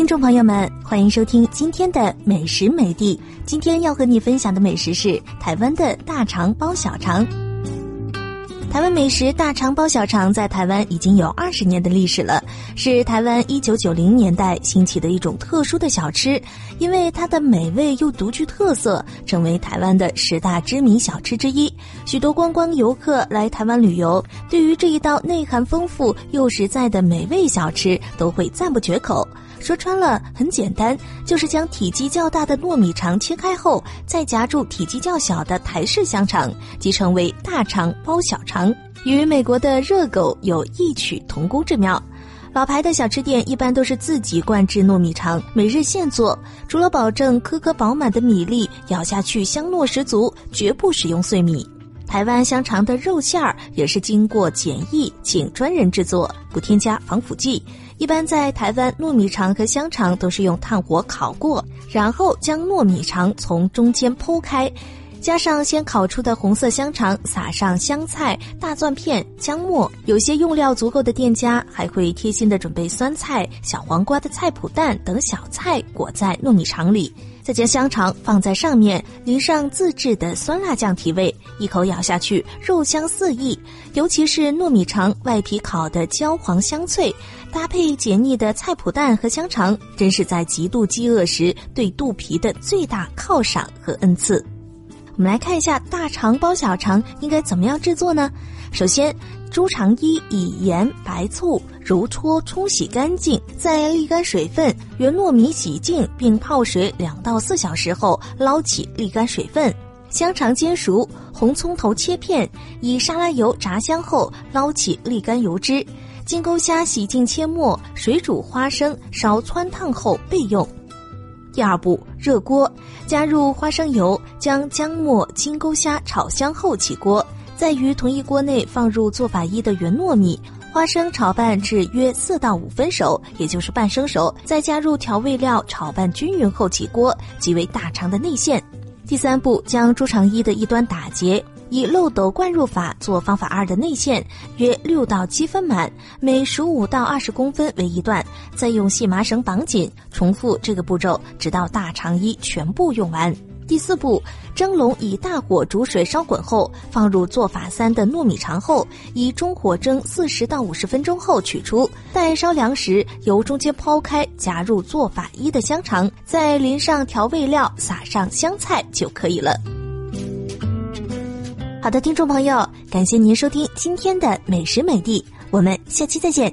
听众朋友们，欢迎收听今天的美食美地。今天要和你分享的美食是台湾的大肠包小肠。台湾美食大肠包小肠在台湾已经有二十年的历史了，是台湾一九九零年代兴起的一种特殊的小吃。因为它的美味又独具特色，成为台湾的十大知名小吃之一。许多观光游客来台湾旅游，对于这一道内涵丰富又实在的美味小吃，都会赞不绝口。说穿了，很简单，就是将体积较大的糯米肠切开后，再夹住体积较小的台式香肠，即成为大肠包小肠，与美国的热狗有异曲同工之妙。老牌的小吃店一般都是自己灌制糯米肠，每日现做，除了保证颗颗饱满的米粒，咬下去香糯十足，绝不使用碎米。台湾香肠的肉馅儿也是经过检疫，请专人制作，不添加防腐剂。一般在台湾，糯米肠和香肠都是用炭火烤过，然后将糯米肠从中间剖开，加上先烤出的红色香肠，撒上香菜、大蒜片、姜末。有些用料足够的店家还会贴心的准备酸菜、小黄瓜的菜脯蛋等小菜裹在糯米肠里。再将香肠放在上面，淋上自制的酸辣酱提味，一口咬下去，肉香四溢。尤其是糯米肠外皮烤的焦黄香脆，搭配解腻的菜脯蛋和香肠，真是在极度饥饿时对肚皮的最大犒赏和恩赐。我们来看一下大肠包小肠应该怎么样制作呢？首先，猪肠衣以盐、白醋。揉搓冲洗干净，再沥干水分。原糯米洗净并泡水两到四小时后，捞起沥干水分。香肠煎熟，红葱头切片，以沙拉油炸香后，捞起沥干油脂。金钩虾洗净切末，水煮花生，烧汆烫后备用。第二步，热锅，加入花生油，将姜末、金钩虾炒香后起锅，再于同一锅内放入做法一的圆糯米。花生炒拌至约四到五分熟，也就是半生熟，再加入调味料炒拌均匀后起锅，即为大肠的内馅。第三步，将猪肠衣的一端打结，以漏斗灌入法做方法二的内线，约六到七分满，每十五到二十公分为一段，再用细麻绳绑紧，重复这个步骤，直到大肠衣全部用完。第四步，蒸笼以大火煮水烧滚后，放入做法三的糯米肠后，以中火蒸四十到五十分钟后取出，待烧凉时，由中间抛开，夹入做法一的香肠，再淋上调味料，撒上香菜就可以了。好的，听众朋友，感谢您收听今天的美食美地，我们下期再见。